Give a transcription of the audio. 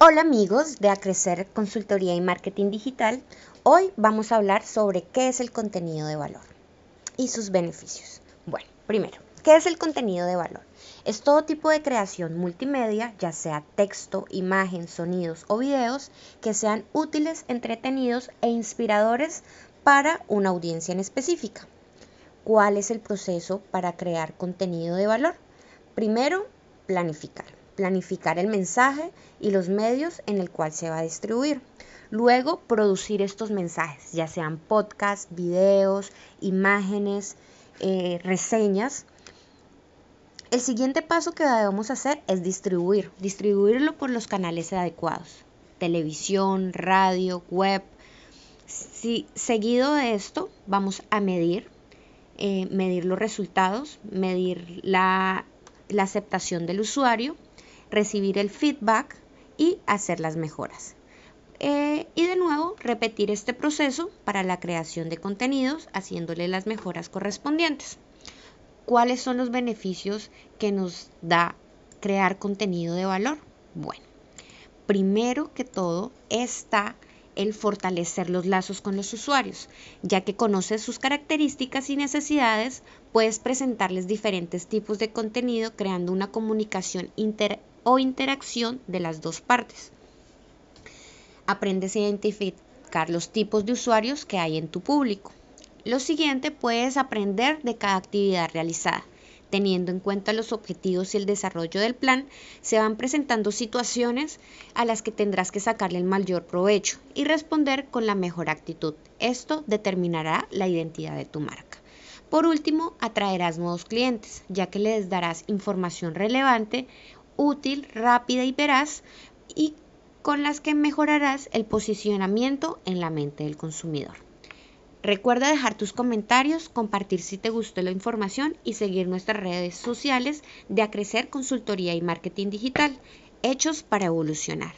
Hola amigos de Acrecer Consultoría y Marketing Digital. Hoy vamos a hablar sobre qué es el contenido de valor y sus beneficios. Bueno, primero, ¿qué es el contenido de valor? Es todo tipo de creación multimedia, ya sea texto, imagen, sonidos o videos, que sean útiles, entretenidos e inspiradores para una audiencia en específica. ¿Cuál es el proceso para crear contenido de valor? Primero, planificar. Planificar el mensaje y los medios en el cual se va a distribuir. Luego, producir estos mensajes, ya sean podcasts, videos, imágenes, eh, reseñas. El siguiente paso que debemos hacer es distribuir, distribuirlo por los canales adecuados, televisión, radio, web. Si, seguido de esto, vamos a medir, eh, medir los resultados, medir la la aceptación del usuario, recibir el feedback y hacer las mejoras. Eh, y de nuevo, repetir este proceso para la creación de contenidos, haciéndole las mejoras correspondientes. ¿Cuáles son los beneficios que nos da crear contenido de valor? Bueno, primero que todo está el fortalecer los lazos con los usuarios, ya que conoces sus características y necesidades, puedes presentarles diferentes tipos de contenido creando una comunicación inter o interacción de las dos partes. Aprendes a identificar los tipos de usuarios que hay en tu público. Lo siguiente, puedes aprender de cada actividad realizada Teniendo en cuenta los objetivos y el desarrollo del plan, se van presentando situaciones a las que tendrás que sacarle el mayor provecho y responder con la mejor actitud. Esto determinará la identidad de tu marca. Por último, atraerás nuevos clientes, ya que les darás información relevante, útil, rápida y veraz y con las que mejorarás el posicionamiento en la mente del consumidor. Recuerda dejar tus comentarios, compartir si te gustó la información y seguir nuestras redes sociales de Acrecer Consultoría y Marketing Digital, hechos para evolucionar.